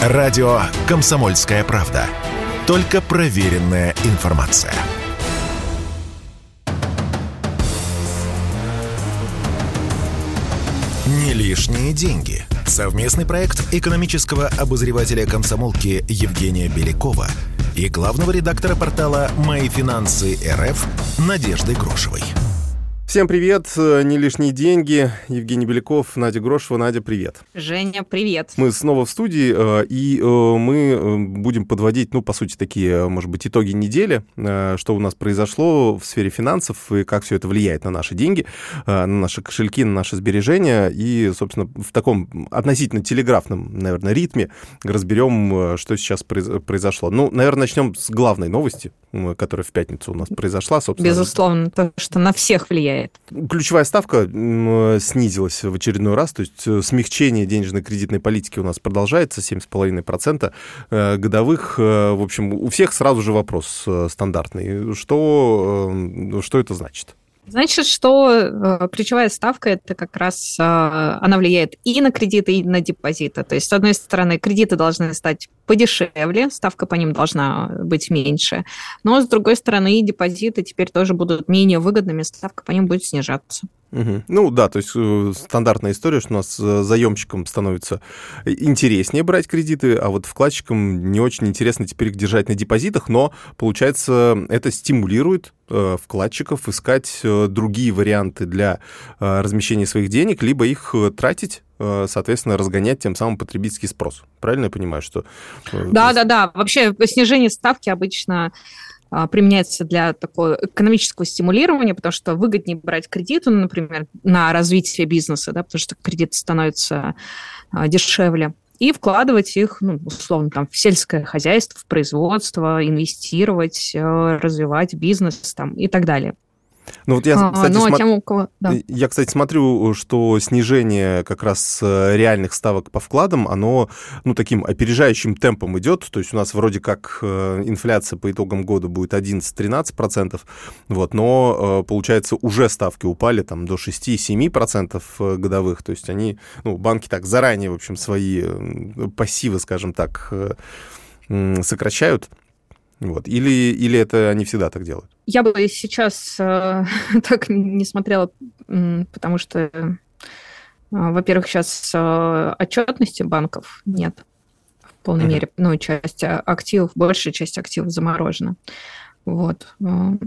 Радио «Комсомольская правда». Только проверенная информация. Не лишние деньги. Совместный проект экономического обозревателя комсомолки Евгения Белякова и главного редактора портала «Мои финансы РФ» Надежды Грошевой. Всем привет, э, не лишние деньги. Евгений Беляков, Надя Грошева. Надя, привет. Женя, привет. Мы снова в студии, э, и э, мы будем подводить, ну, по сути, такие, может быть, итоги недели, что у нас произошло в сфере финансов и как все это влияет на наши деньги, на наши кошельки, на наши сбережения. И, собственно, в таком относительно телеграфном, наверное, ритме разберем, что сейчас произошло. Ну, наверное, начнем с главной новости, которая в пятницу у нас произошла, собственно. Безусловно, то, что на всех влияет влияет? Ключевая ставка снизилась в очередной раз, то есть э, смягчение денежно-кредитной политики у нас продолжается, 7,5% э, годовых. Э, в общем, у всех сразу же вопрос стандартный. Что, что это значит? Значит, что э, ключевая ставка это как раз э, она влияет и на кредиты, и на депозиты. То есть, с одной стороны, кредиты должны стать подешевле, ставка по ним должна быть меньше. Но, с другой стороны, и депозиты теперь тоже будут менее выгодными, ставка по ним будет снижаться. Угу. Ну да, то есть э, стандартная история, что у нас э, заемщикам становится интереснее брать кредиты, а вот вкладчикам не очень интересно теперь их держать на депозитах, но получается это стимулирует э, вкладчиков искать другие варианты для размещения своих денег, либо их тратить соответственно, разгонять тем самым потребительский спрос. Правильно я понимаю, что... Да, да, да. Вообще снижение ставки обычно применяется для такого экономического стимулирования, потому что выгоднее брать кредиты, ну, например, на развитие бизнеса, да, потому что кредит становится а, дешевле, и вкладывать их, ну, условно, там, в сельское хозяйство, в производство, инвестировать, э, развивать бизнес там, и так далее. Ну вот я, а, кстати, ну, а тем, у кого... да. я, кстати, смотрю, что снижение как раз э, реальных ставок по вкладам, оно, ну, таким опережающим темпом идет. То есть у нас вроде как э, инфляция по итогам года будет 11-13%, вот, но, э, получается, уже ставки упали там до 6-7% годовых. То есть они, ну, банки так заранее, в общем, свои пассивы, скажем так, сокращают. Вот. Или, или это они всегда так делают? Я бы сейчас э, так не смотрела, потому что, э, во-первых, сейчас э, отчетности банков нет в полной mm-hmm. мере. Ну, часть активов, большая часть активов заморожена. Вот. Ну,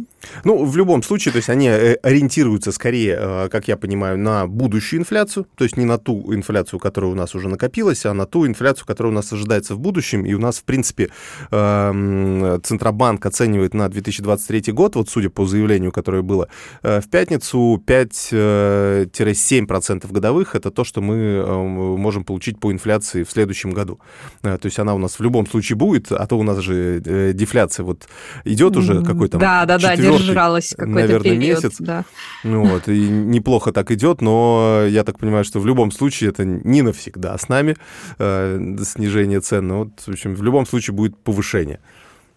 в любом случае, то есть они э, ориентируются скорее, э, как я понимаю, на будущую инфляцию, то есть не на ту инфляцию, которая у нас уже накопилась, а на ту инфляцию, которая у нас ожидается в будущем. И у нас, в принципе, эм, Центробанк оценивает на 2023 год, вот судя по заявлению, которое было э, в пятницу, 5-7% годовых. Это то, что мы можем получить по инфляции в следующем году. То есть она у нас в любом случае будет, а то у нас же дефляция вот идет уже уже какой-то Да, да, да, держалась какой-то наверное, период, месяц. Да. Ну вот, и неплохо так идет, но я так понимаю, что в любом случае это не навсегда с нами э, снижение цен, но вот, в общем, в любом случае будет повышение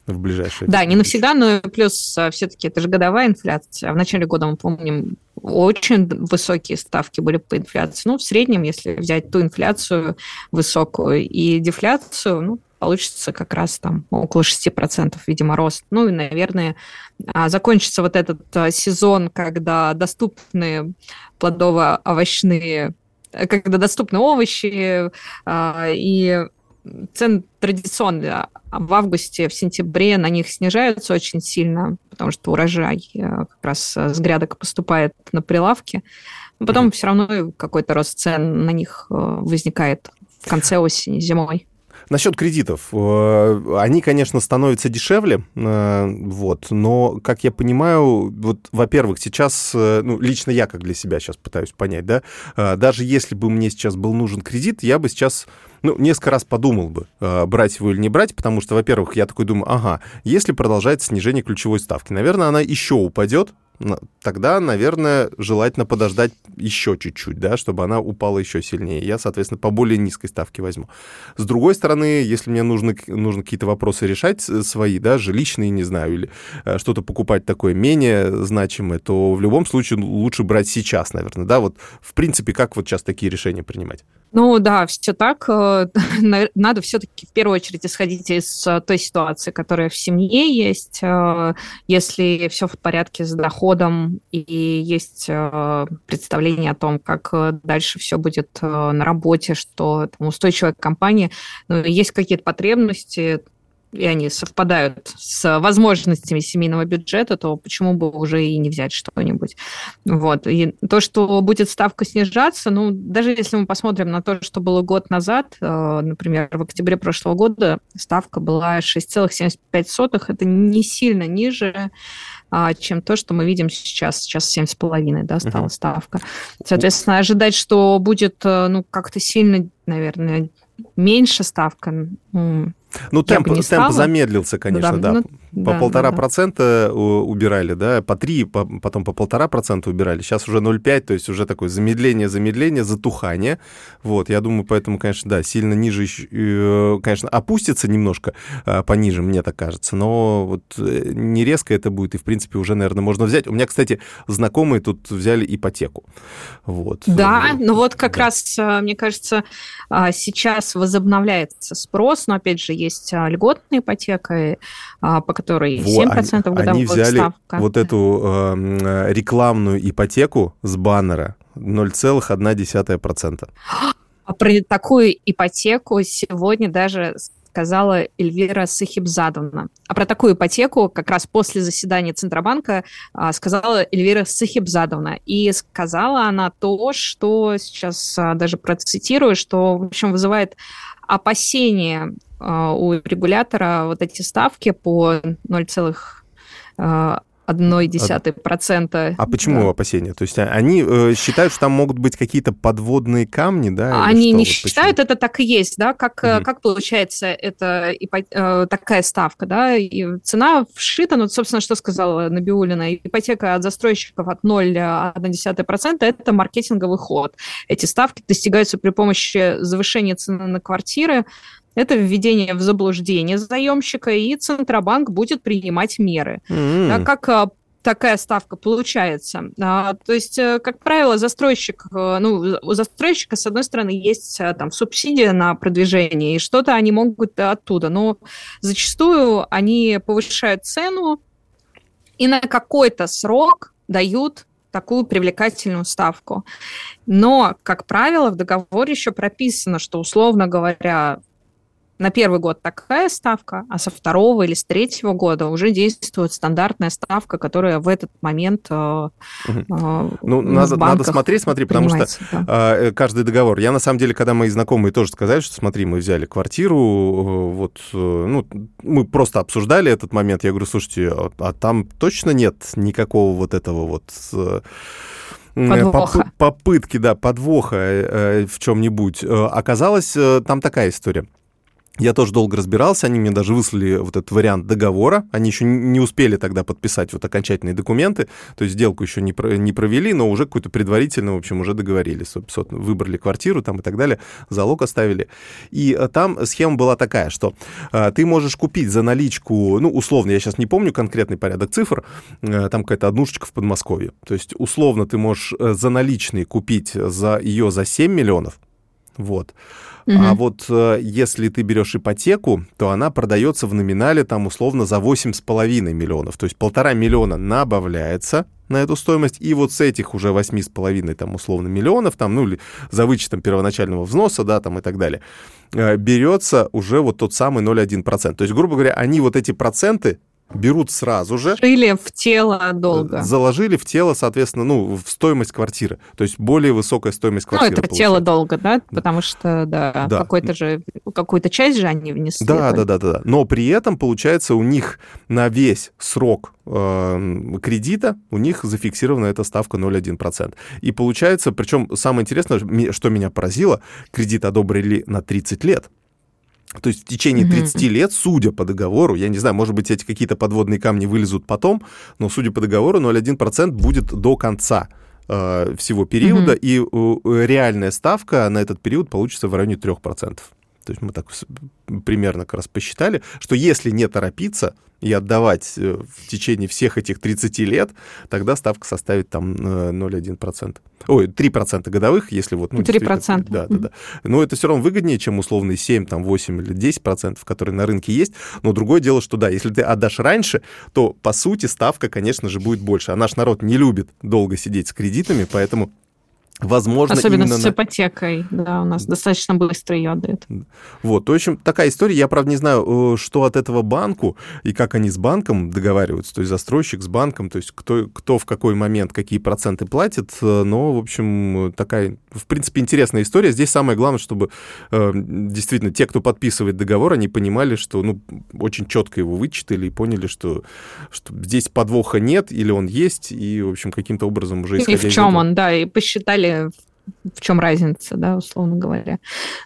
в ближайшее Да, не навсегда, но плюс а, все-таки это же годовая инфляция. В начале года, мы помним, очень высокие ставки были по инфляции. Ну, в среднем, если взять ту инфляцию высокую и дефляцию, ну, получится как раз там около 6%, видимо, рост. Ну и, наверное, а, закончится вот этот а, сезон, когда доступны плодово-овощные, когда доступны овощи а, и цены традиционно в августе, в сентябре на них снижаются очень сильно, потому что урожай как раз с грядок поступает на прилавки. Но потом mm-hmm. все равно какой-то рост цен на них возникает в конце осени, зимой. Насчет кредитов. Э, они, конечно, становятся дешевле, э, вот, но, как я понимаю, вот, во-первых, сейчас, э, ну, лично я как для себя сейчас пытаюсь понять, да, даже если бы мне сейчас был нужен кредит, я бы сейчас ну, несколько раз подумал бы, брать его или не брать, потому что, во-первых, я такой думаю, ага, если продолжается снижение ключевой ставки, наверное, она еще упадет, тогда, наверное, желательно подождать еще чуть-чуть, да, чтобы она упала еще сильнее. Я, соответственно, по более низкой ставке возьму. С другой стороны, если мне нужно, нужно какие-то вопросы решать э, свои, да, жилищные, не знаю, или э, что-то покупать такое менее значимое, то в любом случае лучше брать сейчас, наверное, да, вот в принципе, как вот сейчас такие решения принимать? Ну да, все так. Э, надо все-таки в первую очередь исходить из э, той ситуации, которая в семье есть. Э, если все в порядке с доходом и есть представление о том, как дальше все будет на работе, что там, устойчивая компания, ну, есть какие-то потребности, и они совпадают с возможностями семейного бюджета, то почему бы уже и не взять что-нибудь? Вот. И то, что будет ставка снижаться, ну, даже если мы посмотрим на то, что было год назад, э, например, в октябре прошлого года ставка была 6,75, это не сильно ниже а, чем то, что мы видим сейчас. Сейчас 7,5 да, стала uh-huh. ставка. Соответственно, ожидать, что будет э, ну, как-то сильно, наверное, меньше ставка, ну, темп, темп замедлился, конечно, да. да. Ну, по да, полтора да, процента убирали, да, по три, по, потом по полтора процента убирали. Сейчас уже 0,5, то есть уже такое замедление, замедление, затухание. Вот, я думаю, поэтому, конечно, да, сильно ниже, э, конечно, опустится немножко а, пониже, мне так кажется, но вот э, не резко это будет, и, в принципе, уже, наверное, можно взять. У меня, кстати, знакомые тут взяли ипотеку. Вот. Да, ну вот как да. раз, э, мне кажется, а, сейчас возобновляется спрос, но, опять же, есть а, льготная ипотека, а, по которой 7% вот, годовая они взяли ставка. вот эту э, рекламную ипотеку с баннера 0,1%. А про такую ипотеку сегодня даже сказала Эльвира Сахибзадовна. А про такую ипотеку как раз после заседания Центробанка а, сказала Эльвира Сахибзадовна. И сказала она то, что сейчас а, даже процитирую, что, в общем, вызывает опасения а, у регулятора вот эти ставки по 0,1 0,1%. А почему да. опасения? То есть а, они э, считают, что там могут быть какие-то подводные камни, да? Они не вот считают, почему? это так и есть, да? Как, угу. как получается это, и э, такая ставка, да? И цена вшита, ну, собственно, что сказала Набиулина, ипотека от застройщиков от 0,1% – это маркетинговый ход. Эти ставки достигаются при помощи завышения цены на квартиры, это введение в заблуждение заемщика, и Центробанк будет принимать меры. Mm-hmm. Так как а, такая ставка получается. А, то есть, э, как правило, застройщик, э, ну, у застройщика, с одной стороны, есть э, там субсидия на продвижение, и что-то они могут оттуда, но зачастую они повышают цену и на какой-то срок дают такую привлекательную ставку. Но, как правило, в договоре еще прописано, что, условно говоря, на первый год такая ставка, а со второго или с третьего года уже действует стандартная ставка, которая в этот момент угу. ну, надо, надо смотреть, смотри, потому что да. А, каждый договор. Я на самом деле, когда мои знакомые тоже сказали, что смотри, мы взяли квартиру, вот, ну, мы просто обсуждали этот момент, я говорю, слушайте, а, а там точно нет никакого вот этого вот Подвоха. попытки, да, подвоха в чем-нибудь. Оказалось, там такая история. Я тоже долго разбирался, они мне даже выслали вот этот вариант договора, они еще не успели тогда подписать вот окончательные документы, то есть сделку еще не, про, не провели, но уже какую-то предварительно, в общем, уже договорились, собственно, выбрали квартиру там и так далее, залог оставили. И э, там схема была такая, что а, ты можешь купить за наличку, ну, условно, я сейчас не помню конкретный порядок цифр, а, там какая-то однушечка в Подмосковье, то есть условно ты можешь за наличные купить за ее за 7 миллионов, вот, Угу. А вот э, если ты берешь ипотеку, то она продается в номинале там условно за 8,5 миллионов. То есть полтора миллиона набавляется на эту стоимость, и вот с этих уже 8,5 там условно миллионов, там, ну или за вычетом первоначального взноса, да, там и так далее, э, берется уже вот тот самый 0,1%. То есть, грубо говоря, они вот эти проценты берут сразу же. Жили в тело долго. Заложили в тело, соответственно, ну, в стоимость квартиры. То есть более высокая стоимость квартиры. Ну, это получается. тело долго, да? Потому что, да, да. какой-то же, какую-то часть же они внесли. Да, да, да, да, да. Но при этом, получается, у них на весь срок э, кредита у них зафиксирована эта ставка 0,1%. И получается, причем самое интересное, что меня поразило, кредит одобрили на 30 лет. То есть в течение 30 mm-hmm. лет, судя по договору, я не знаю, может быть, эти какие-то подводные камни вылезут потом, но судя по договору, 0,1% будет до конца э, всего периода, mm-hmm. и э, реальная ставка на этот период получится в районе 3%. То есть мы так примерно как раз посчитали, что если не торопиться и отдавать э, в течение всех этих 30 лет, тогда ставка составит там 0,1%. Э, Ой, 3% годовых, если вот... Ну, 3%. Да, да, да. Но это все равно выгоднее, чем условные 7, там, 8 или 10%, которые на рынке есть. Но другое дело, что да, если ты отдашь раньше, то, по сути, ставка, конечно же, будет больше. А наш народ не любит долго сидеть с кредитами, поэтому Возможно, Особенно именно с на... ипотекой, да, у нас достаточно быстро ее отдают. Вот, в общем, такая история. Я, правда, не знаю, э, что от этого банку и как они с банком договариваются, то есть застройщик с банком, то есть кто, кто в какой момент какие проценты платит, э, но, в общем, такая, в принципе, интересная история. Здесь самое главное, чтобы э, действительно те, кто подписывает договор, они понимали, что, ну, очень четко его вычитали и поняли, что, что здесь подвоха нет или он есть, и, в общем, каким-то образом уже И в чем он, да, и посчитали поняли, в чем разница, да, условно говоря.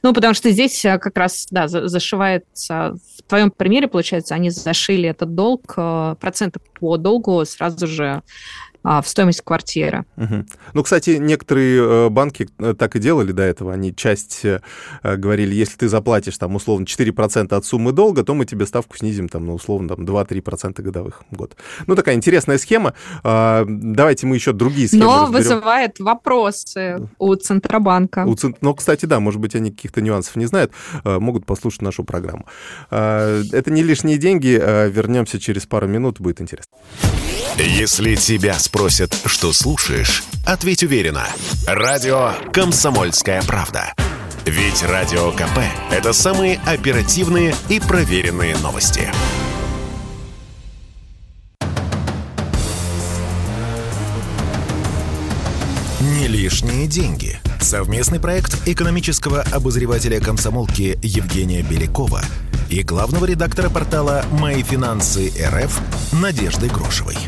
Ну, потому что здесь э, как раз, да, зашивается, в твоем примере, получается, они зашили этот долг, э, проценты по долгу сразу же в стоимость квартиры. Угу. Ну, кстати, некоторые э, банки э, так и делали до этого. Они часть э, говорили, если ты заплатишь там условно 4% от суммы долга, то мы тебе ставку снизим там на условно там 2-3% годовых в год. Ну, такая интересная схема. А, давайте мы еще другие схемы Но разберем. вызывает вопросы у Центробанка. У Цент... Ну, кстати, да, может быть, они каких-то нюансов не знают, могут послушать нашу программу. А, это не лишние деньги. Вернемся через пару минут, будет интересно. Если тебя спросят, что слушаешь, ответь уверенно. Радио «Комсомольская правда». Ведь Радио КП – это самые оперативные и проверенные новости. Не лишние деньги. Совместный проект экономического обозревателя комсомолки Евгения Белякова и главного редактора портала «Мои финансы РФ» Надежды Грошевой.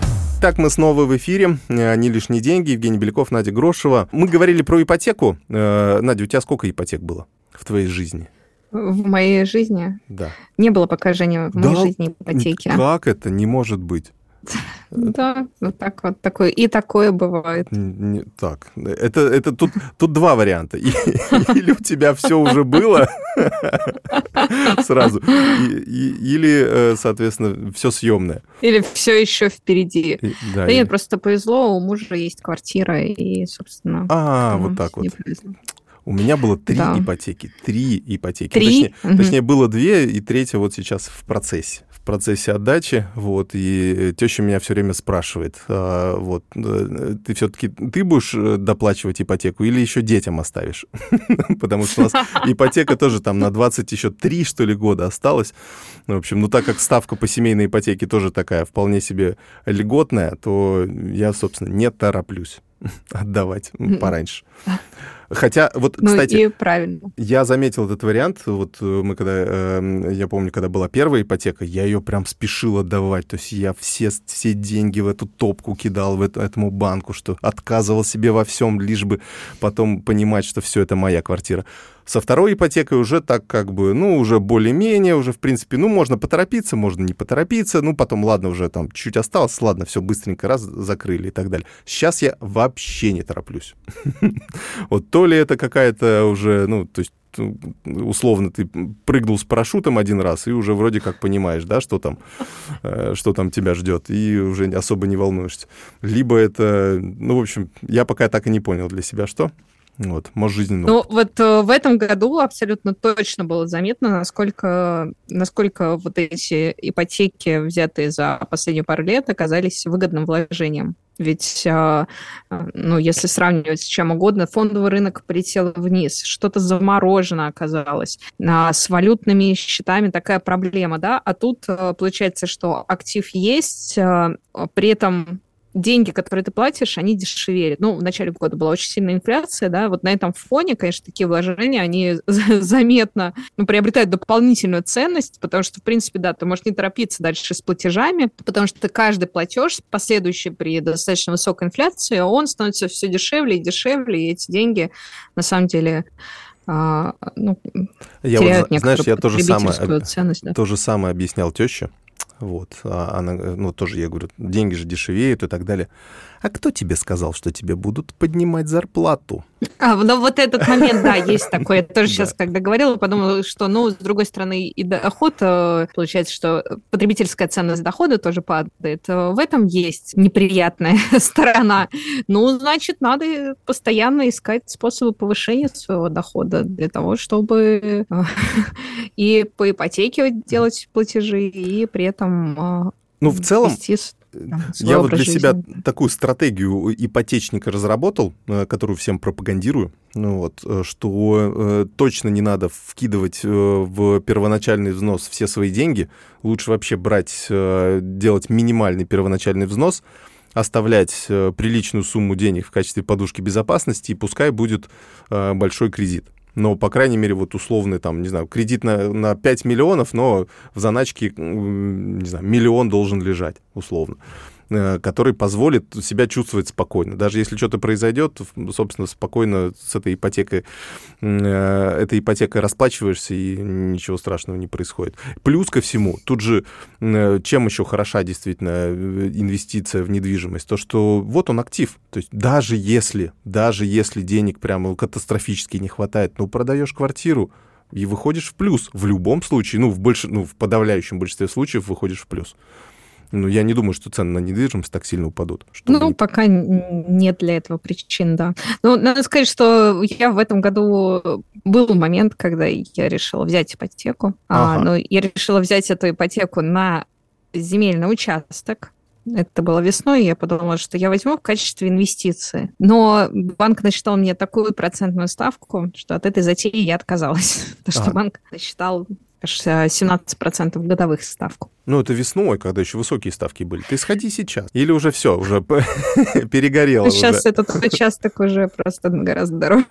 Итак, мы снова в эфире. Э, не лишние деньги. Евгений Беляков, Надя Грошева. Мы говорили про ипотеку. Э, Надя, у тебя сколько ипотек было в твоей жизни? В моей жизни? Да. Не было пока, Женя, в да? моей жизни ипотеки. Как это? Не может быть. Да, вот так вот такое. И такое бывает. Не, так, это, это тут, тут два варианта. Или у тебя все уже было сразу, или, э, соответственно, все съемное. Или все еще впереди. Да, нет, просто повезло, у мужа есть квартира, и, собственно... А, вот так вот. У меня было три ипотеки. Три ипотеки. Точнее, было две, и третья вот сейчас в процессе процессе отдачи, вот, и теща меня все время спрашивает, а, вот, э, ты все-таки, ты будешь э, доплачивать ипотеку или еще детям оставишь? Потому что у нас ипотека тоже там на 20 еще 3, что ли, года осталась. В общем, ну, так как ставка по семейной ипотеке тоже такая вполне себе льготная, то я, собственно, не тороплюсь отдавать пораньше. Хотя, вот, ну, кстати, и правильно. я заметил этот вариант. Вот э, мы когда, э, я помню, когда была первая ипотека, я ее прям спешил отдавать. То есть я все, все деньги в эту топку кидал, в эту, этому банку, что отказывал себе во всем, лишь бы потом понимать, что все это моя квартира. Со второй ипотекой уже так как бы, ну, уже более-менее, уже, в принципе, ну, можно поторопиться, можно не поторопиться, ну, потом, ладно, уже там чуть осталось, ладно, все быстренько раз закрыли и так далее. Сейчас я вообще не тороплюсь. Вот то ли это какая-то уже, ну, то есть условно ты прыгнул с парашютом один раз и уже вроде как понимаешь, да, что там, э, что там тебя ждет, и уже особо не волнуешься. Либо это, ну, в общем, я пока так и не понял для себя, что. Вот, может, жизненно. Ну, вот э, в этом году абсолютно точно было заметно, насколько, насколько вот эти ипотеки, взятые за последние пару лет, оказались выгодным вложением. Ведь, э, ну, если сравнивать с чем угодно, фондовый рынок полетел вниз, что-то заморожено оказалось. А с валютными счетами такая проблема, да? А тут э, получается, что актив есть, при этом деньги, которые ты платишь, они дешевеют. Ну, в начале года была очень сильная инфляция, да, вот на этом фоне, конечно, такие вложения, они заметно ну, приобретают дополнительную ценность, потому что, в принципе, да, ты можешь не торопиться дальше с платежами, потому что каждый платеж, последующий при достаточно высокой инфляции, он становится все дешевле и дешевле, и эти деньги, на самом деле, а, ну, я теряют вот, знаешь, я то же самое, ценность, да. то же самое объяснял теще. Вот, а она, ну, тоже я говорю, деньги же дешевеют и так далее. А кто тебе сказал, что тебе будут поднимать зарплату? А, ну вот этот момент, да, есть такой. Я тоже сейчас, когда говорила, подумала, что, ну, с другой стороны, и доход, э, получается, что потребительская ценность дохода тоже падает. Э, в этом есть неприятная сторона. Ну, значит, надо постоянно искать способы повышения своего дохода для того, чтобы э, и по ипотеке делать платежи, и при этом ну, в целом, я вот для себя такую стратегию ипотечника разработал, э, которую всем пропагандирую, ну вот, э, что э, точно не надо вкидывать э, в первоначальный взнос все свои деньги, лучше вообще брать, э, делать минимальный первоначальный взнос, оставлять э, приличную сумму денег в качестве подушки безопасности, и пускай будет большой кредит но, по крайней мере, вот условный, там, не знаю, кредит на, на 5 миллионов, но в заначке, не знаю, миллион должен лежать, условно. Э, который позволит себя чувствовать спокойно. Даже если что-то произойдет, собственно, спокойно с этой ипотекой, э, этой ипотекой расплачиваешься, и ничего страшного не происходит. Плюс ко всему, тут же, э, чем еще хороша действительно инвестиция в недвижимость, то, что вот он актив. То есть даже если, даже если денег прямо катастрофически не хватает, ну, продаешь квартиру, и выходишь в плюс. В любом случае, ну, в, больш... ну, в подавляющем большинстве случаев выходишь в плюс. Ну, я не думаю, что цены на недвижимость так сильно упадут. Ну, не... пока нет для этого причин, да. Ну, надо сказать, что я в этом году был момент, когда я решила взять ипотеку. А, ага. А, но я решила взять эту ипотеку на земельный участок. Это было весной, и я подумала, что я возьму в качестве инвестиции. Но банк насчитал мне такую процентную ставку, что от этой затеи я отказалась. Потому что банк насчитал 17% годовых ставку. Ну, это весной, когда еще высокие ставки были. Ты сходи сейчас. Или уже все, уже перегорело. Сейчас этот участок уже просто гораздо дороже.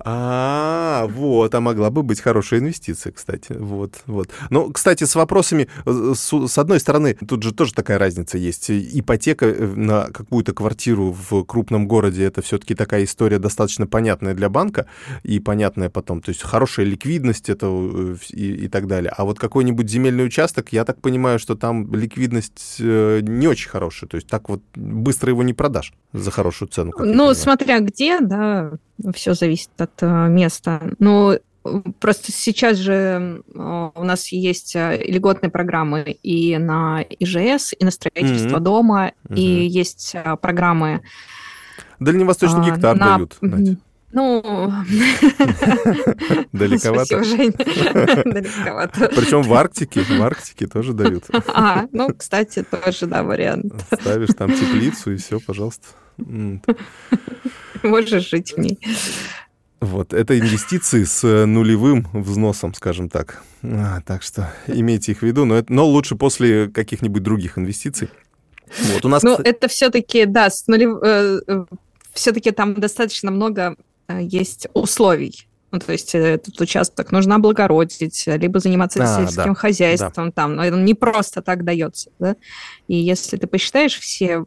А, вот, а могла бы быть хорошая инвестиция, кстати. Вот, вот. Ну, кстати, с вопросами, с одной стороны, тут же тоже такая разница есть. Ипотека э, на какую-то квартиру в крупном городе, это все-таки такая история достаточно понятная для банка и понятная потом. То есть хорошая ликвидность это э, и, так далее. А вот какой-нибудь земельный участок, я так понимаю, что там ликвидность э, не очень хорошая. То есть так вот быстро его не продашь за хорошую цену. Ну, смотря где, да, все зависит от э, места. Но Просто сейчас же э, у нас есть льготные программы и на ИЖС, и на строительство mm-hmm. дома, mm-hmm. и есть программы... Дальневосточный а, гектар на... дают, Надь. Ну, далековато. Далековато. Причем в Арктике, в Арктике тоже дают. А, ну, кстати, тоже, да, вариант. Ставишь там теплицу и все, пожалуйста. Можешь жить в ней. Вот, это инвестиции с нулевым взносом, скажем так. А, так что имейте их в виду, но, это, но лучше после каких-нибудь других инвестиций. Вот, у нас, ну, это все-таки, да, с нулев... Э, э, все-таки там достаточно много Э, есть условий. Ну, то есть э, этот участок нужно облагородить, либо заниматься а, сельским да, хозяйством да. там. Но это не просто так дается. Да? И если ты посчитаешь все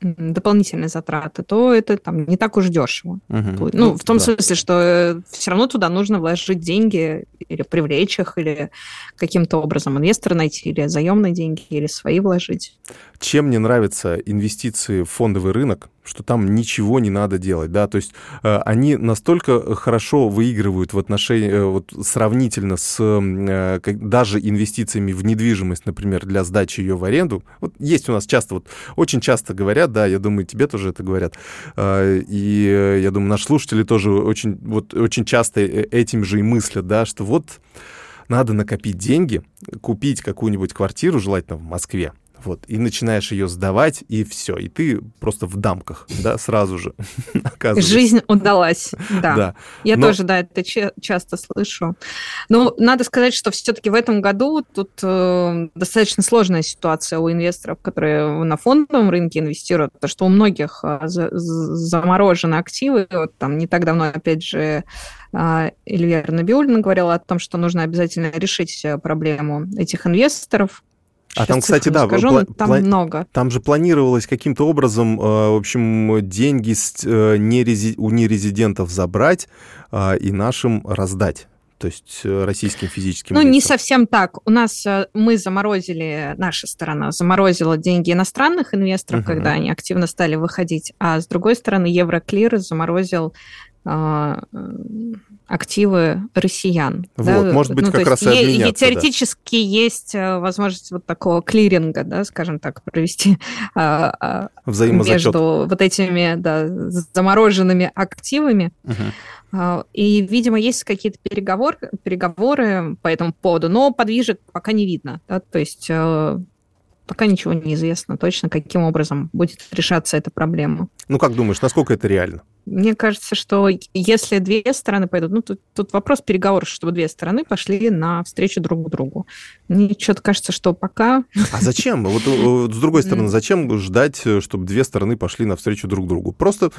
дополнительные затраты, то это там не так уж дешево. Угу. Ну, в том да. смысле, что э, все равно туда нужно вложить деньги или привлечь их, или каким-то образом инвестора найти, или заемные деньги, или свои вложить. Чем мне нравятся инвестиции в фондовый рынок, что там ничего не надо делать, да, то есть э, они настолько хорошо выигрывают в отношении, э, вот сравнительно с э, как, даже инвестициями в недвижимость, например, для сдачи ее в аренду. Вот есть у нас часто, вот очень часто говорят, да, я думаю, тебе тоже это говорят, э, и э, я думаю, наши слушатели тоже очень, вот очень часто э, этим же и мыслят, да, что вот надо накопить деньги, купить какую-нибудь квартиру, желательно в Москве, вот, и начинаешь ее сдавать, и все, и ты просто в дамках, да, сразу же оказывается. Жизнь удалась, да. да. Я Но... тоже, да, это часто слышу. Но надо сказать, что все-таки в этом году тут э, достаточно сложная ситуация у инвесторов, которые на фондовом рынке инвестируют, потому что у многих э, за заморожены активы. Вот там не так давно, опять же, э, Илья Набиулина говорила о том, что нужно обязательно решить э, проблему этих инвесторов, а там, кстати, да, скажу, пла- там пла- много. Там же планировалось каким-то образом, э, в общем, деньги э, нерези- у нерезидентов забрать э, и нашим раздать то есть российским физическим Ну, лицам. не совсем так. У нас мы заморозили, наша сторона заморозила деньги иностранных инвесторов, uh-huh. когда они активно стали выходить, а с другой стороны Евроклир заморозил активы россиян. Вот, да? может быть, ну, как раз и обменяться. Теоретически да. есть э, возможность вот такого клиринга, да, скажем так, провести а, а, между вот этими да, замороженными активами. Угу. И, видимо, есть какие-то переговоры, переговоры по этому поводу, но подвижек пока не видно. Да? То есть э, пока ничего не известно точно, каким образом будет решаться эта проблема. Ну, как думаешь, насколько это реально? Мне кажется, что если две стороны пойдут, ну, тут, тут вопрос переговоров, чтобы две стороны пошли на встречу друг другу. Мне что-то кажется, что пока... А зачем? Вот, вот с другой стороны, зачем ждать, чтобы две стороны пошли на встречу друг другу? Просто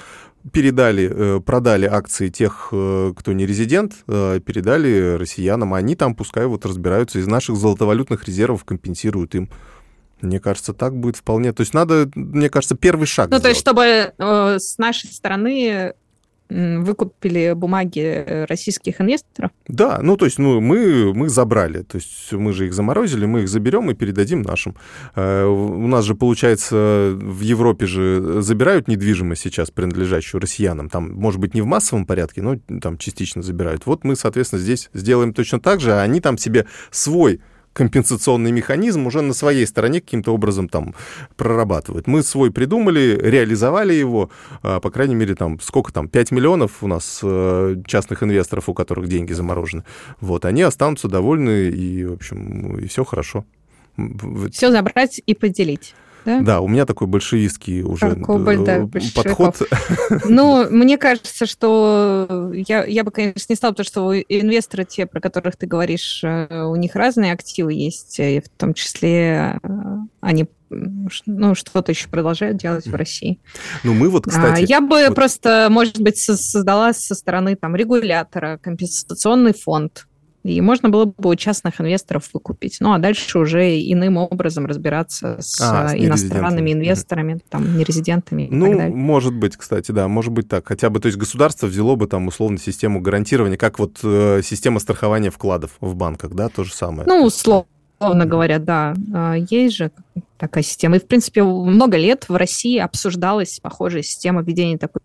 передали, э, продали акции тех, э, кто не резидент, э, передали россиянам, а они там пускай вот разбираются, из наших золотовалютных резервов компенсируют им. Мне кажется, так будет вполне. То есть надо, мне кажется, первый шаг. Ну, сделать. то есть, чтобы э, с нашей стороны выкупили бумаги э, российских инвесторов? Да, ну то есть ну, мы, мы забрали, то есть мы же их заморозили, мы их заберем и передадим нашим. Э, у нас же, получается, в Европе же забирают недвижимость сейчас, принадлежащую россиянам, там, может быть, не в массовом порядке, но там частично забирают. Вот мы, соответственно, здесь сделаем точно так же, а они там себе свой компенсационный механизм уже на своей стороне каким-то образом там прорабатывают. Мы свой придумали, реализовали его, а, по крайней мере, там, сколько там, 5 миллионов у нас э, частных инвесторов, у которых деньги заморожены. Вот, они останутся довольны, и, в общем, и все хорошо. Все забрать и поделить. Да? да, у меня такой большевистский уже Такой, да, подход. Ну, мне кажется, что я, я бы, конечно, не стала, потому что инвесторы, те, про которых ты говоришь, э, у них разные активы есть, и в том числе э, они ну, что-то еще продолжают делать в России. Ну, мы вот, кстати... Я бы вот... просто, может быть, создала со стороны там регулятора компенсационный фонд, и можно было бы у частных инвесторов выкупить. Ну, а дальше уже иным образом разбираться с, а, с иностранными инвесторами, mm-hmm. там, нерезидентами и ну, так далее. может быть, кстати, да, может быть так. Хотя бы, то есть государство взяло бы там условно систему гарантирования, как вот э, система страхования вкладов в банках, да, то же самое. Ну, условно условно говоря, да, а, есть же такая система. И, в принципе, много лет в России обсуждалась похожая система введения такой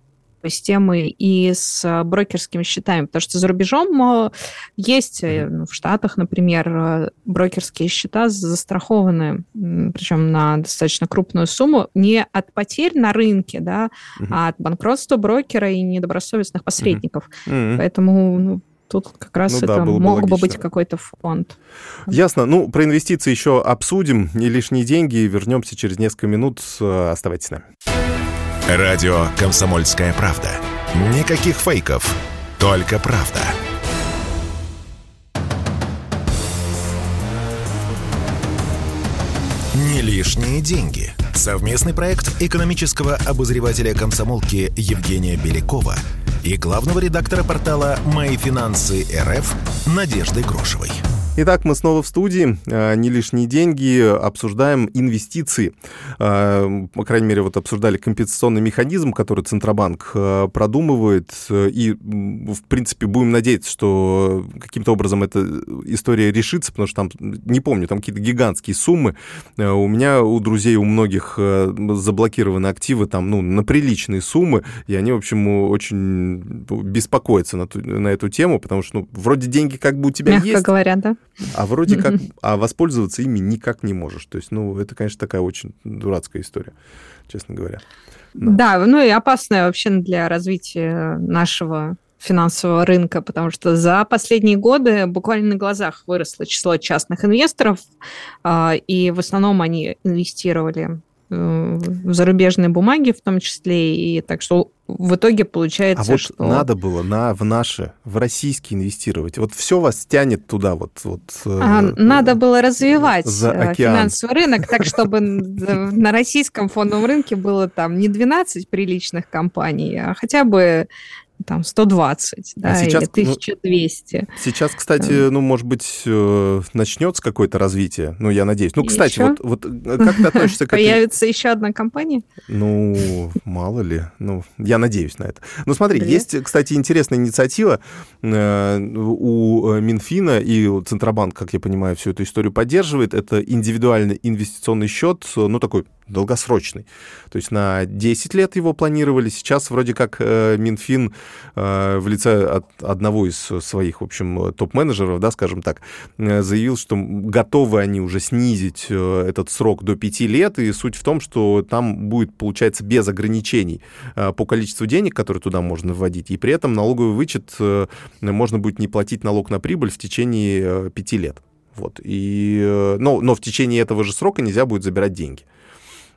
системы и с брокерскими счетами, потому что за рубежом э, есть э, ну, в Штатах, например, э, брокерские счета застрахованы, причем на достаточно крупную сумму, не от потерь на рынке, да, uh-huh. а от банкротства брокера и недобросовестных посредников. Uh-huh. Поэтому ну, Тут как раз ну, это да, мог бы, бы быть какой-то фонд. Ясно. Ну, про инвестиции еще обсудим. Не лишние деньги. Вернемся через несколько минут. Оставайтесь с нами. Радио «Комсомольская правда». Никаких фейков, только правда. Не лишние деньги. Совместный проект экономического обозревателя комсомолки Евгения Белякова и главного редактора портала «Мои финансы РФ» Надежды Грошевой. Итак, мы снова в студии. А, не лишние деньги. Обсуждаем инвестиции. А, по крайней мере, вот обсуждали компенсационный механизм, который Центробанк а, продумывает. И, в принципе, будем надеяться, что каким-то образом эта история решится, потому что там, не помню, там какие-то гигантские суммы. У меня, у друзей, у многих заблокированы активы там, ну, на приличные суммы, и они, в общем, очень беспокоятся на, ту, на эту тему, потому что, ну, вроде деньги как бы у тебя Мягко есть. говоря, да. А вроде как, а воспользоваться ими никак не можешь. То есть, ну, это, конечно, такая очень дурацкая история, честно говоря. Да, да ну и опасная вообще для развития нашего финансового рынка, потому что за последние годы буквально на глазах выросло число частных инвесторов, а, и в основном они инвестировали Э, в зарубежные бумаги в том числе, и так что в итоге получается, а вот что... надо было на, в наши, в российские инвестировать. Вот все вас тянет туда, вот... вот а, э, надо было развивать э, финансовый рынок так, чтобы на российском фондовом рынке было там не 12 приличных компаний, а хотя бы там 120, а да, сейчас, или 1200. Ну, сейчас, кстати, ну, может быть, э, начнется какое-то развитие, ну, я надеюсь. Ну, кстати, вот, вот э, как ты относишься к Появится еще одна компания? Ну, мало ли. Ну, я надеюсь на это. Ну, смотри, Привет. есть, кстати, интересная инициатива э, у Минфина и Центробанк, как я понимаю, всю эту историю поддерживает. Это индивидуальный инвестиционный счет, ну, такой долгосрочный. То есть на 10 лет его планировали. Сейчас вроде как э, Минфин э, в лице от одного из своих, в общем, топ-менеджеров, да, скажем так, э, заявил, что готовы они уже снизить этот срок до 5 лет. И суть в том, что там будет, получается, без ограничений по количеству денег, которые туда можно вводить. И при этом налоговый вычет можно будет не платить налог на прибыль в течение 5 лет. Вот. И, но, но в течение этого же срока нельзя будет забирать деньги.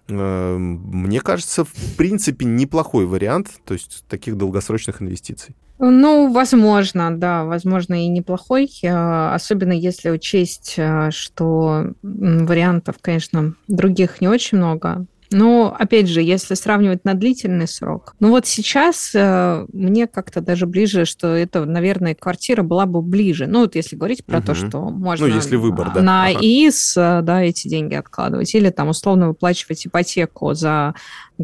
Эм, мне кажется, в принципе, неплохой вариант, то есть таких долгосрочных инвестиций. Ну, возможно, да, возможно, и неплохой, э, особенно если учесть, э, что вариантов, конечно, других не очень много. Но, опять же, если сравнивать на длительный срок, ну вот сейчас э, мне как-то даже ближе, что это, наверное, квартира была бы ближе. Ну вот если говорить про угу. то, что можно ну, если выбор, да. на ага. ИИС э, да, эти деньги откладывать, или там условно выплачивать ипотеку за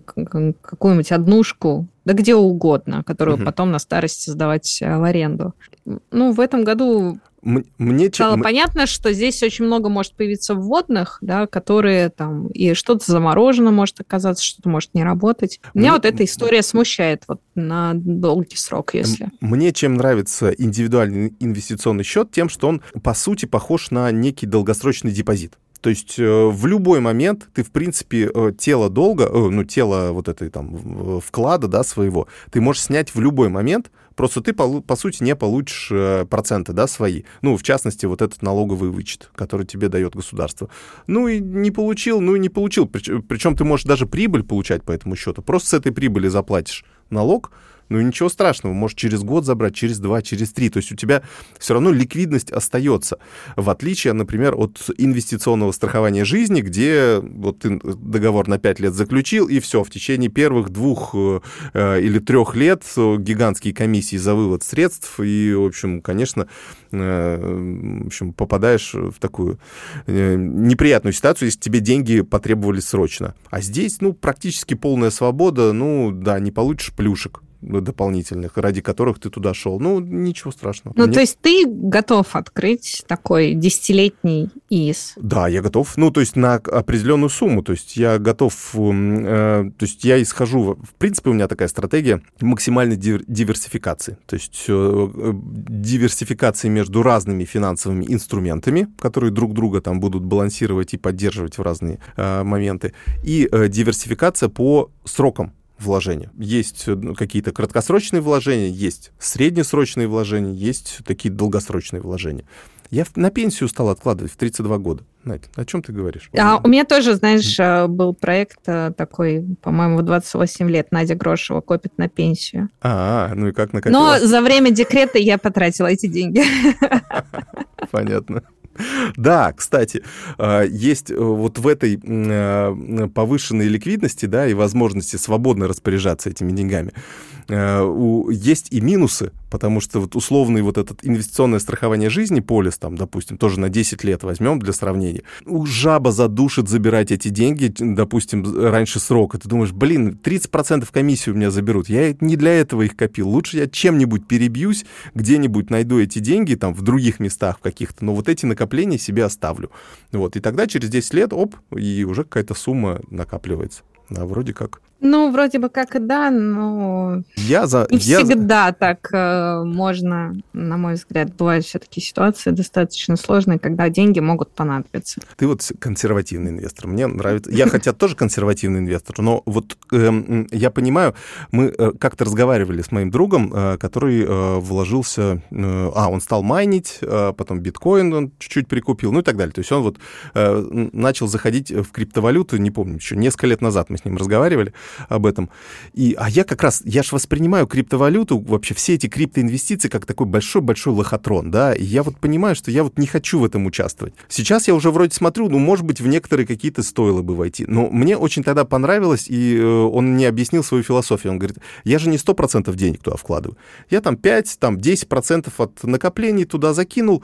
какую-нибудь однушку, да где угодно, которую угу. потом на старости сдавать э, в аренду. Ну, в этом году мне стало понятно, что здесь очень много может появиться вводных, да, которые там и что-то заморожено может оказаться, что-то может не работать. Меня мне... вот эта история смущает вот на долгий срок, если. Мне чем нравится индивидуальный инвестиционный счет, тем, что он по сути похож на некий долгосрочный депозит. То есть э, в любой момент ты, в принципе, э, тело долга, э, ну, тело вот этой там вклада, да, своего, ты можешь снять в любой момент, просто ты, по, сути, не получишь проценты, да, свои. Ну, в частности, вот этот налоговый вычет, который тебе дает государство. Ну, и не получил, ну, и не получил. Причем ты можешь даже прибыль получать по этому счету. Просто с этой прибыли заплатишь налог, ну ничего страшного, может через год забрать, через два, через три. То есть у тебя все равно ликвидность остается. В отличие, например, от инвестиционного страхования жизни, где вот ты договор на пять лет заключил, и все, в течение первых двух э, или трех лет гигантские комиссии за вывод средств, и, в общем, конечно, э, в общем, попадаешь в такую э, неприятную ситуацию, если тебе деньги потребовались срочно. А здесь, ну, практически полная свобода, ну, да, не получишь плюшек дополнительных, ради которых ты туда шел. Ну, ничего страшного. Ну, Мне... то есть ты готов открыть такой десятилетний ИИС? Да, я готов. Ну, то есть на определенную сумму. То есть я готов... Э, то есть я исхожу... В принципе, у меня такая стратегия максимальной диверсификации. То есть э, диверсификации между разными финансовыми инструментами, которые друг друга там будут балансировать и поддерживать в разные э, моменты. И э, диверсификация по срокам вложения. Есть э, ну, какие-то краткосрочные вложения, есть среднесрочные вложения, есть такие долгосрочные вложения. Я на пенсию стал откладывать в 32 года. Надь, о чем ты говоришь? А у меня тоже, знаешь, э, был проект э, такой, по-моему, в 28 лет. Надя Грошева копит на пенсию. А, ну и как накопила? Но за время декрета я потратила эти деньги. Понятно. Да, кстати, а, есть э, вот в этой э, повышенной ликвидности, да, и возможности свободно распоряжаться этими деньгами, э, есть и минусы, потому что вот условный вот этот инвестиционное страхование жизни, полис, там, допустим, тоже на 10 лет возьмем для сравнения, у жаба задушит забирать эти деньги, допустим, раньше срока. Ты думаешь, блин, 30% комиссии у меня заберут. Я не для этого их копил. Лучше я чем-нибудь перебьюсь, где-нибудь найду эти деньги, там, в других местах каких-то, но вот эти накопления себе оставлю. Вот, и тогда через 10 лет, оп, и уже какая-то сумма накапливается. Да, вроде как. Ну, вроде бы как и да, но я за, не я всегда за... так э, можно, на мой взгляд, бывают все-таки ситуации достаточно сложные, когда деньги могут понадобиться. Ты вот консервативный инвестор, мне нравится. Я хотя тоже консервативный инвестор, но вот э, я понимаю, мы э, как-то разговаривали с моим другом, э, который э, вложился, э, а, он стал майнить, э, потом биткоин он чуть-чуть прикупил, ну и так далее. То есть он вот э, начал заходить в криптовалюту, не помню, еще несколько лет назад мы с ним разговаривали, об этом. И, а я как раз, я же воспринимаю криптовалюту, вообще все эти криптоинвестиции как такой большой-большой лохотрон, да, и я вот понимаю, что я вот не хочу в этом участвовать. Сейчас я уже вроде смотрю, ну, может быть, в некоторые какие-то стоило бы войти, но мне очень тогда понравилось, и э, он мне объяснил свою философию. Он говорит, я же не 100% денег туда вкладываю, я там 5, там 10% от накоплений туда закинул,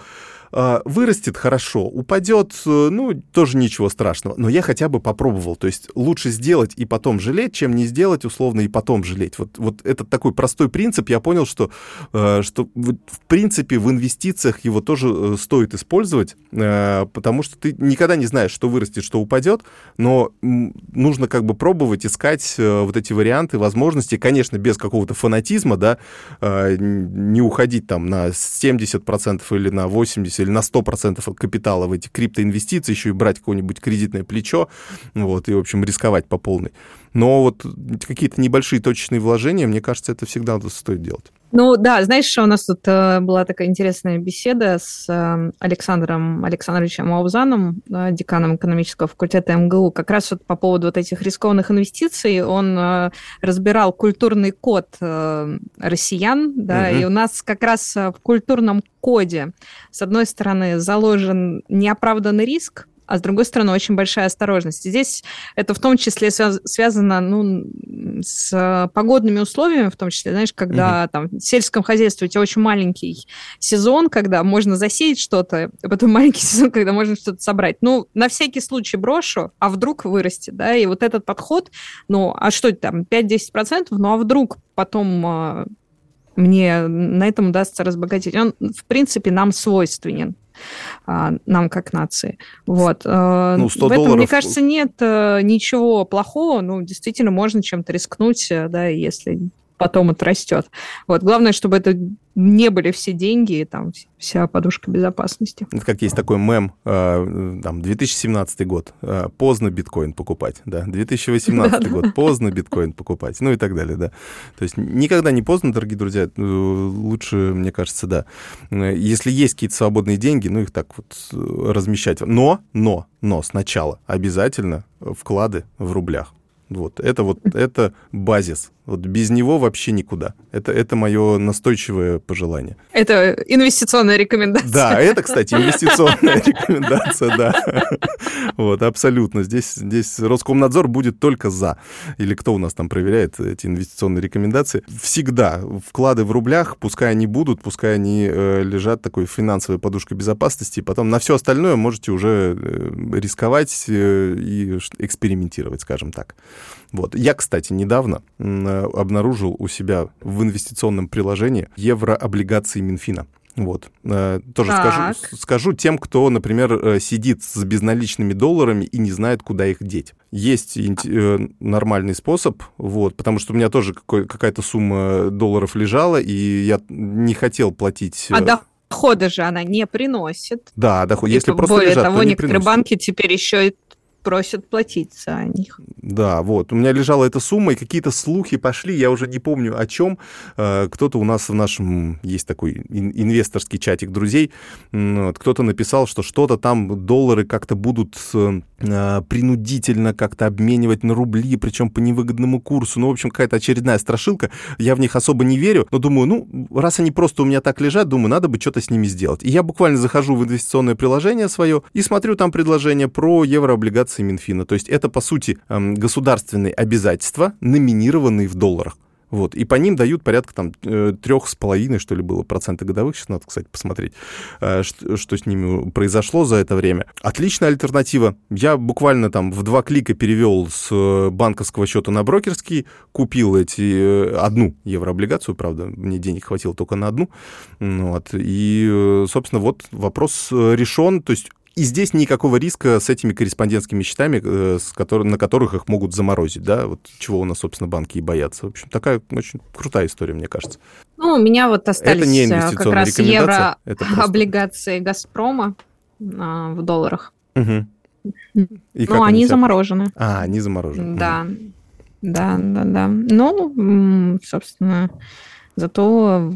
вырастет хорошо, упадет, э, ну, тоже ничего страшного. Но я хотя бы попробовал. То есть лучше сделать и потом жалеть, чем не сделать условно и потом жалеть. Вот, вот этот такой простой принцип, я понял, что, э, что в принципе в инвестициях его тоже э, стоит использовать, потому что ты никогда не знаешь, что вырастет, что упадет, но нужно как бы пробовать, искать вот эти варианты, возможности, конечно, без какого-то фанатизма, да, не уходить там на 70% или на 80% или на 100% капитала в эти криптоинвестиции, еще и брать какое-нибудь кредитное плечо, вот, и, в общем, рисковать по полной. Но вот какие-то небольшие точечные вложения, мне кажется, это всегда стоит делать. Ну да, знаешь, у нас тут э, была такая интересная беседа с э, Александром Александровичем Аузаном, деканом экономического факультета МГУ, как раз вот по поводу вот этих рискованных инвестиций. Он э, разбирал культурный код э, россиян, да, угу. и у нас как раз в культурном коде, с одной стороны, заложен неоправданный риск, а с другой стороны, очень большая осторожность. Здесь это в том числе связано ну, с погодными условиями, в том числе, знаешь, когда угу. там в сельском хозяйстве у тебя очень маленький сезон, когда можно засеять что-то, а потом маленький сезон, когда можно что-то собрать. Ну, на всякий случай брошу, а вдруг вырастет, да, и вот этот подход, ну, а что там, 5-10%, ну, а вдруг потом а, мне на этом удастся разбогатеть. Он, в принципе, нам свойственен. А, нам как нации. Вот. Э, ну, 100 В этом, долларов... мне кажется, нет э, ничего плохого. Ну, действительно, можно чем-то рискнуть, э, да, если потом отрастет. Вот. Главное, чтобы это не были все деньги и там вся подушка безопасности. Это как есть такой мем, э, там, 2017 год, э, поздно биткоин покупать, да, 2018 год, поздно биткоин покупать, ну и так далее, да. То есть никогда не поздно, дорогие друзья, э, лучше, мне кажется, да. Если есть какие-то свободные деньги, ну их так вот размещать. Но, но, но сначала обязательно вклады в рублях. Вот, это вот, это базис. Вот без него вообще никуда. Это, это мое настойчивое пожелание. Это инвестиционная рекомендация. Да, это, кстати, инвестиционная рекомендация, да. Вот, абсолютно. Здесь, здесь Роскомнадзор будет только за. Или кто у нас там проверяет эти инвестиционные рекомендации. Всегда вклады в рублях, пускай они будут, пускай они э, лежат такой финансовой подушкой безопасности, потом на все остальное можете уже э, рисковать э, и экспериментировать, скажем так. Вот. Я, кстати, недавно обнаружил у себя в инвестиционном приложении еврооблигации Минфина. Вот. Э, тоже скажу, скажу тем, кто, например, э, сидит с безналичными долларами и не знает, куда их деть. Есть э, нормальный способ, вот, потому что у меня тоже какая-то сумма долларов лежала, и я не хотел платить... А дохода же она не приносит. Да, доход. Если просто более лежат, того, то не некоторые приносит. банки теперь еще и просят платить за них. Да, вот. У меня лежала эта сумма, и какие-то слухи пошли, я уже не помню о чем. Э, кто-то у нас в нашем, есть такой инвесторский чатик друзей, вот, кто-то написал, что что-то там, доллары как-то будут э, принудительно как-то обменивать на рубли, причем по невыгодному курсу. Ну, в общем, какая-то очередная страшилка. Я в них особо не верю, но думаю, ну, раз они просто у меня так лежат, думаю, надо бы что-то с ними сделать. И я буквально захожу в инвестиционное приложение свое и смотрю там предложение про еврооблигации рекомендации Минфина. То есть это, по сути, эм, государственные обязательства, номинированные в долларах. Вот, и по ним дают порядка там э, трех с половиной, что ли, было процента годовых. Сейчас надо, кстати, посмотреть, э, что, что с ними произошло за это время. Отличная альтернатива. Я буквально там в два клика перевел с э, банковского счета на брокерский, купил эти одну еврооблигацию, правда, мне денег хватило только на одну. Вот, и, собственно, вот вопрос решен. То есть и здесь никакого риска с этими корреспондентскими счетами, э, с который, на которых их могут заморозить, да, вот чего у нас, собственно, банки и боятся. В общем, такая очень крутая история, мне кажется. Ну, у меня вот остались это не э, как раз евро облигации «Газпрома» а, в долларах. Угу. И ну, они, они заморожены. А, они заморожены. Да, угу. да, да, да. Ну, собственно, зато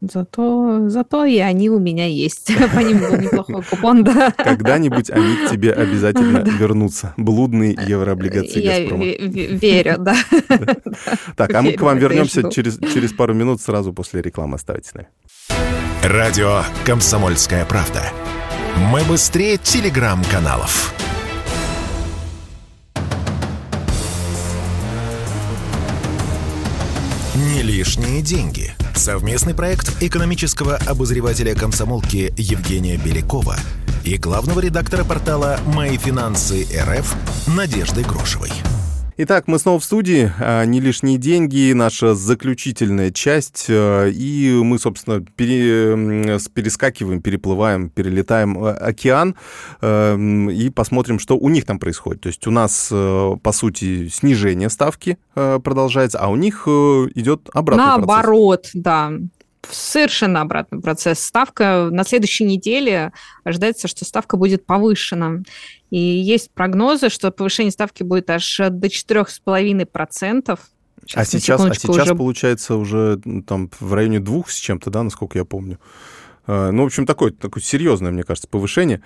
Зато, зато и они у меня есть. По ним был неплохой купон, да. Когда-нибудь они к тебе обязательно вернутся. Блудные еврооблигации Я Газпрома. верю, да. Так, а мы к вам вернемся через, через пару минут сразу после рекламы. Оставайтесь с нами. Радио «Комсомольская правда». Мы быстрее телеграм-каналов. Не лишние деньги – Совместный проект экономического обозревателя комсомолки Евгения Белякова и главного редактора портала «Мои финансы РФ» Надежды Грошевой. Итак, мы снова в студии. А, не лишние деньги, наша заключительная часть. А, и мы, собственно, пере, перескакиваем, переплываем, перелетаем а, океан и посмотрим, что у них там происходит. То есть у нас, по сути, снижение ставки продолжается, а у них идет обратный Наоборот, процесс. да совершенно обратный процесс. Ставка на следующей неделе ожидается, что ставка будет повышена. И есть прогнозы, что повышение ставки будет аж до 4,5%. Сейчас, а сейчас, а сейчас уже... получается уже там в районе двух с чем-то, да, насколько я помню. А, ну, в общем, такое, такое серьезное, мне кажется, повышение.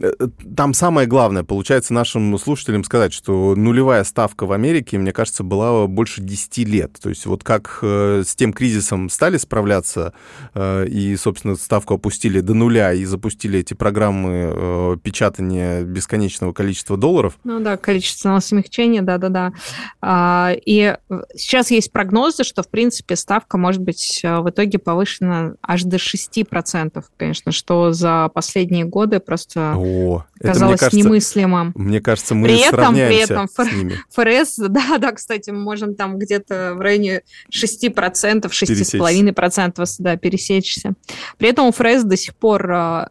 Э, там самое главное, получается, нашим слушателям сказать, что нулевая ставка в Америке, мне кажется, была больше 10 лет. То есть вот как э, с тем кризисом стали справляться э, и, собственно, ставку опустили до нуля и запустили эти программы печатания бесконечного количества долларов. Ну да, количественного смягчения, да-да-да. А, и сейчас есть прогнозы, что, в принципе, ставка может быть в итоге повышена аж до 6%, конечно, что за последние годы просто о, казалось это, мне кажется, немыслимым. Мне кажется, мы при этом, сравняемся при этом с ними. ФРС, да, да, кстати, мы можем там где-то в районе 6%, 6,5% да, пересечься. При этом у ФРС до сих пор э,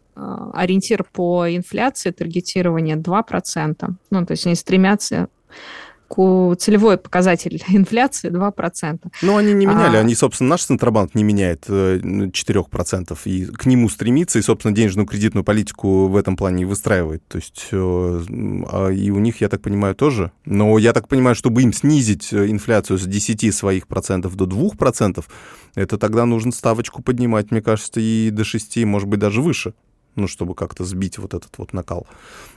ориентир по инфляции, таргетирование 2%. Ну, то есть они стремятся целевой показатель инфляции 2%. Ну, они не меняли, а... они, собственно, наш Центробанк не меняет 4%, э, и к нему стремится, и, собственно, денежную кредитную политику в этом плане выстраивает. То есть э, а, и у них, я так понимаю, тоже. Но я так понимаю, чтобы им снизить э, инфляцию с 10 своих процентов до 2%, это тогда нужно ставочку поднимать, мне кажется, и до 6, может быть, даже выше ну, чтобы как-то сбить вот этот вот накал,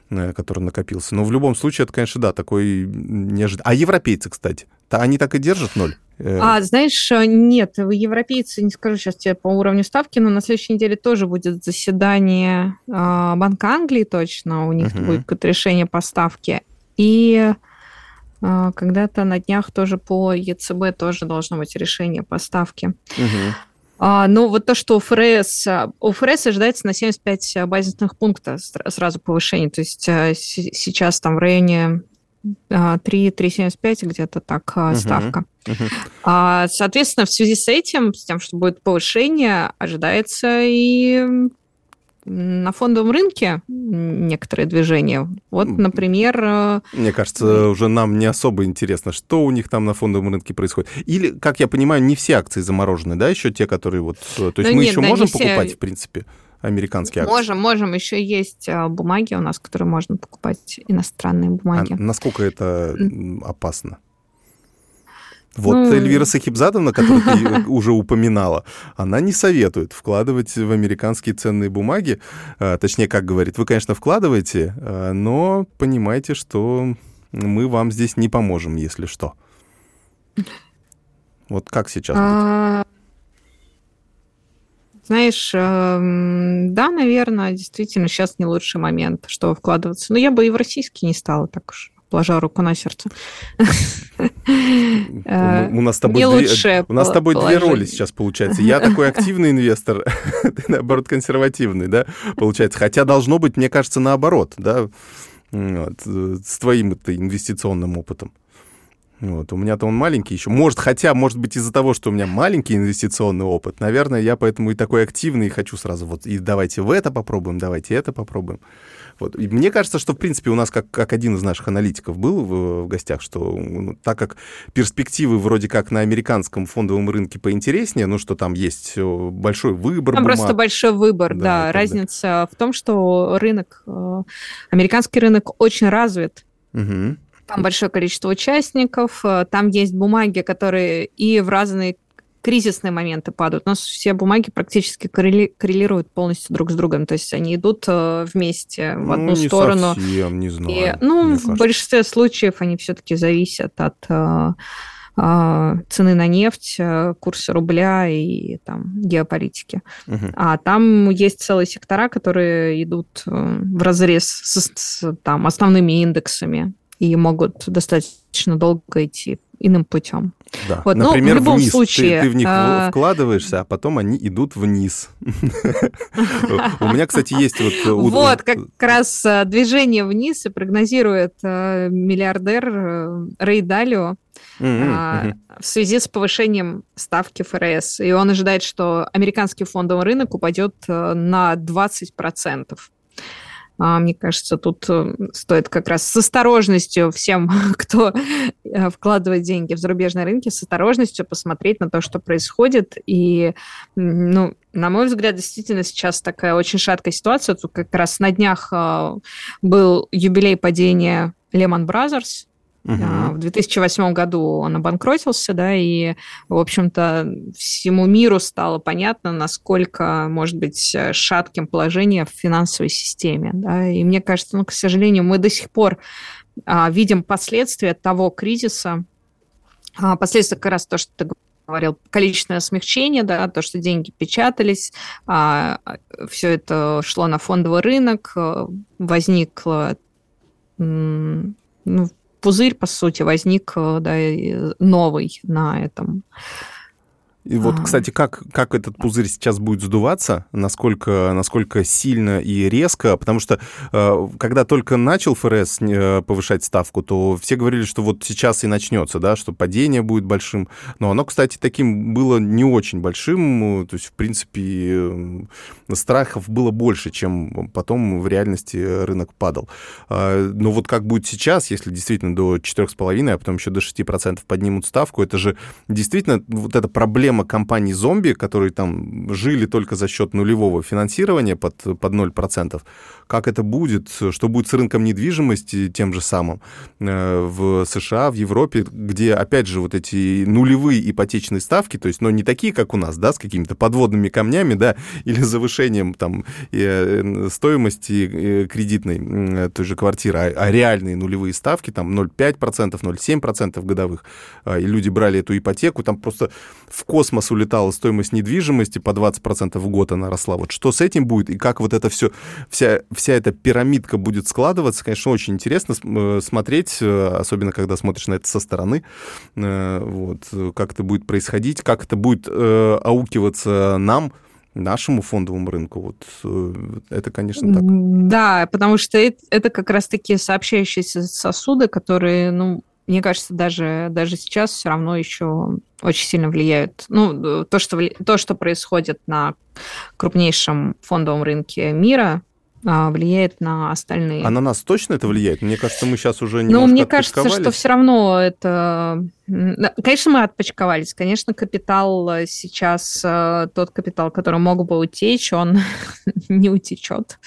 э, который накопился. Но в любом случае, это, конечно, да, такой неожиданный. А европейцы, кстати, то они так и держат ноль? Э, а, знаешь, э, нет, европейцы, не скажу сейчас тебе по уровню ставки, но на следующей неделе тоже будет заседание а, Банка Англии точно, у них uh-huh. будет решение по ставке. И а, когда-то на днях тоже по ЕЦБ тоже должно быть решение по ставке. Uh-huh. А, ну, вот то, что ФРС, а, у ФРС ожидается на 75 базисных пунктов сразу повышение, то есть а, сейчас там в районе 3,75 где-то так ставка. Соответственно, в связи с этим, с тем, что будет повышение, ожидается и на фондовом рынке некоторые движения. Вот, например... Э, Мне кажется, уже нам не особо интересно, что у них там на фондовом рынке происходит. Или, как я понимаю, не все акции заморожены, да, еще те, которые вот... Э, то есть да мы нет, еще да, можем покупать, все... в принципе, американские акции? Можем, можем. Еще есть э, бумаги у нас, которые можно покупать, иностранные бумаги. А насколько это опасно? Вот ну... Эльвира Сахибзадовна, которую ты уже упоминала, она не советует вкладывать в американские ценные бумаги. А, точнее, как говорит, вы, конечно, вкладываете, а, но понимайте, что мы вам здесь не поможем, если что. Вот как сейчас а... Знаешь, эм, да, наверное, действительно, сейчас не лучший момент, что вкладываться. Но я бы и в российский не стала так уж положа руку на сердце. У нас с тобой, две, у нас с тобой две роли сейчас получается. Я такой активный инвестор, ты, наоборот, консервативный, да, получается. Хотя должно быть, мне кажется, наоборот, да, вот, с твоим-то инвестиционным опытом. Вот, у меня-то он маленький еще. Может, хотя, может быть, из-за того, что у меня маленький инвестиционный опыт, наверное, я поэтому и такой активный, и хочу сразу вот, и давайте в это попробуем, давайте это попробуем. Вот. И мне кажется, что, в принципе, у нас, как, как один из наших аналитиков был в, в гостях, что ну, так как перспективы вроде как на американском фондовом рынке поинтереснее, ну, что там есть большой выбор. Там бумаг. просто большой выбор, да. да. Разница да. в том, что рынок, э, американский рынок очень развит. Угу. Там большое количество участников, э, там есть бумаги, которые и в разные кризисные моменты падают. У нас все бумаги практически коррели- коррелируют полностью друг с другом, то есть они идут э, вместе в одну ну, не сторону. Совсем, не знаю. И, ну, в кажется. большинстве случаев они все-таки зависят от э, э, цены на нефть, курса рубля и там геополитики. Угу. А там есть целые сектора, которые идут в разрез с, с там, основными индексами. И могут достаточно долго идти иным путем. Да. Вот, Например, ну, в любом вниз. Случае, ты, ты в них а... вкладываешься, а потом они идут вниз. У меня, кстати, есть вот... Э, вот, как раз э, движение вниз и прогнозирует э, миллиардер Рей Далио в связи с повышением ставки ФРС. И он ожидает, что американский фондовый рынок упадет на 20%. А, мне кажется, тут э, стоит как раз с осторожностью всем, кто э, вкладывает деньги в зарубежные рынки, с осторожностью посмотреть на то, что происходит. И, ну, на мой взгляд, действительно сейчас такая очень шаткая ситуация. Тут как раз на днях э, был юбилей падения Lehman Brothers, Угу. В 2008 году он обанкротился, да, и, в общем-то, всему миру стало понятно, насколько может быть шатким положение в финансовой системе, да, и мне кажется, ну, к сожалению, мы до сих пор а, видим последствия того кризиса, а, последствия как раз то, что ты говорил, количественное смягчение, да, то, что деньги печатались, а, все это шло на фондовый рынок, э, возникло ну, пузырь, по сути, возник э, да, новый на этом и вот, кстати, как, как этот пузырь сейчас будет сдуваться, насколько, насколько сильно и резко, потому что э, когда только начал ФРС э, повышать ставку, то все говорили, что вот сейчас и начнется, да, что падение будет большим, но оно, кстати, таким было не очень большим, то есть, в принципе, страхов было больше, чем потом в реальности рынок падал. А, но вот как будет сейчас, если действительно до 4,5, а потом еще до 6% поднимут ставку, это же действительно вот эта проблема проблема компаний-зомби, которые там жили только за счет нулевого финансирования под, под 0%, как это будет, что будет с рынком недвижимости тем же самым э, в США, в Европе, где, опять же, вот эти нулевые ипотечные ставки, то есть, но не такие, как у нас, да, с какими-то подводными камнями, да, или завышением там э, стоимости э, кредитной той же квартиры, а, а реальные нулевые ставки, там 0,5%, 0,7% годовых, и люди брали эту ипотеку, там просто в космос космос улетала стоимость недвижимости, по 20% в год она росла. Вот что с этим будет и как вот это все, вся, вся эта пирамидка будет складываться, конечно, очень интересно э, смотреть, э, особенно когда смотришь на это со стороны, э, вот, как это будет происходить, как это будет аукиваться нам, нашему фондовому рынку. Вот это, конечно, так. Да, потому что это, как раз таки сообщающиеся сосуды, которые, ну, мне кажется, даже, даже сейчас все равно еще очень сильно влияют. Ну, то что, то, что происходит на крупнейшем фондовом рынке мира, а, влияет на остальные. А на нас точно это влияет? Мне кажется, мы сейчас уже немножко Ну, мне кажется, что все равно это... Конечно, мы отпочковались. Конечно, капитал сейчас, э, тот капитал, который мог бы утечь, он не утечет.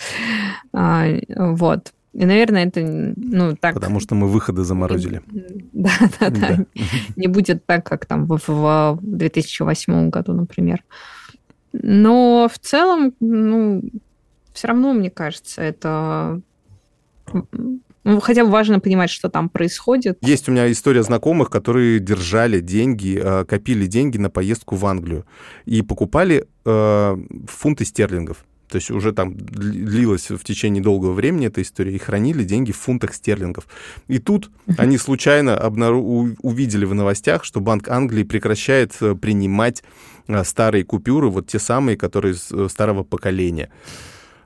А, вот. И, наверное, это, ну, так... Потому что мы выходы заморозили. Да, да, да. Не будет так, как там в, в 2008 году, например. Но в целом, ну, все равно, мне кажется, это... Ну, хотя бы важно понимать, что там происходит. Есть у меня история знакомых, которые держали деньги, э, копили деньги на поездку в Англию и покупали э, фунты стерлингов. То есть уже там длилась в течение долгого времени эта история, и хранили деньги в фунтах стерлингов. И тут они случайно обнару... увидели в новостях, что Банк Англии прекращает э, принимать э, старые купюры, вот те самые, которые э, старого поколения.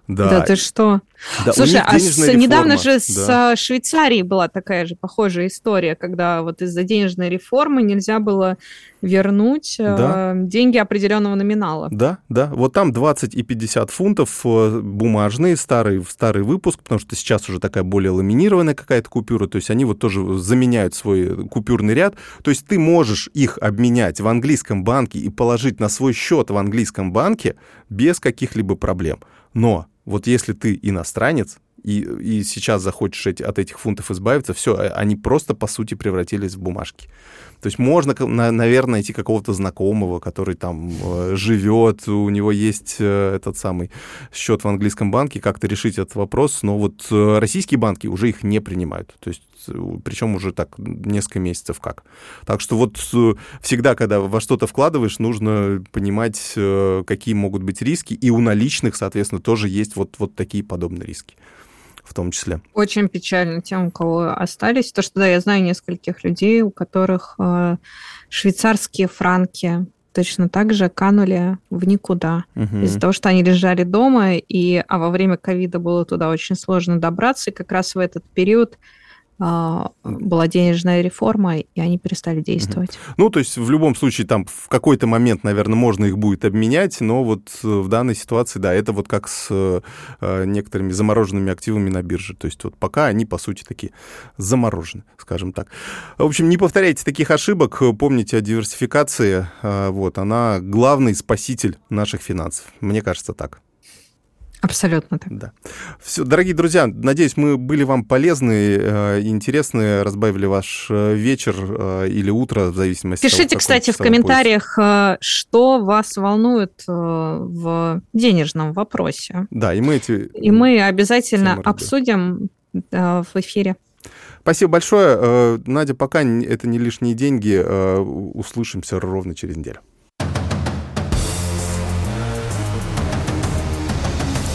Да. да ты что? Да, Слушай, а с, недавно же да. с Швейцарией была такая же похожая история, когда вот из-за денежной реформы нельзя было вернуть да. э, деньги определенного номинала. Да, да. Вот там 20 и 50 фунтов э, бумажные, старый, старый выпуск, потому что сейчас уже такая более ламинированная какая-то купюра, то есть они вот тоже заменяют свой купюрный ряд. То есть ты можешь их обменять в английском банке и положить на свой счет в английском банке без каких-либо проблем. Но вот если ты иностранец, и, и сейчас захочешь эти, от этих фунтов избавиться, все, а, они просто, по сути, превратились в бумажки. То есть можно, наверное, найти какого-то знакомого, который там э, живет, у него есть э, этот самый счет в английском банке, как-то решить этот вопрос, но вот э, российские банки уже их не принимают. То есть причем уже так несколько месяцев как. Так что вот всегда, когда во что-то вкладываешь, нужно понимать, какие могут быть риски, и у наличных, соответственно, тоже есть вот, вот такие подобные риски. В том числе. Очень печально тем, у кого остались. То, что да, я знаю нескольких людей, у которых э, швейцарские франки точно так же канули в никуда. Угу. Из-за того, что они лежали дома, и, а во время ковида было туда очень сложно добраться, и как раз в этот период была денежная реформа, и они перестали действовать. Ну, то есть в любом случае там в какой-то момент, наверное, можно их будет обменять, но вот э, в данной ситуации, да, это вот как с э, некоторыми замороженными активами на бирже. То есть вот пока они, по сути, такие заморожены, скажем так. В общем, не повторяйте таких ошибок, помните о диверсификации. Э, вот, она главный спаситель наших финансов. Мне кажется так. Абсолютно так. Да. Все, дорогие друзья, надеюсь, мы были вам полезны, э, интересны, разбавили ваш э, вечер э, или утро, в зависимости Пишите, от того, кстати, в комментариях, пояс. что вас волнует в денежном вопросе. Да, и мы эти... И мы обязательно обсудим в эфире. Спасибо большое. Надя, пока это не лишние деньги. Услышимся ровно через неделю.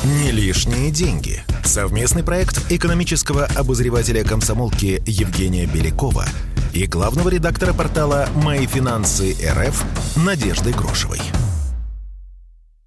Не лишние деньги. Совместный проект экономического обозревателя комсомолки Евгения Белякова и главного редактора портала «Мои финансы РФ» Надежды Грошевой.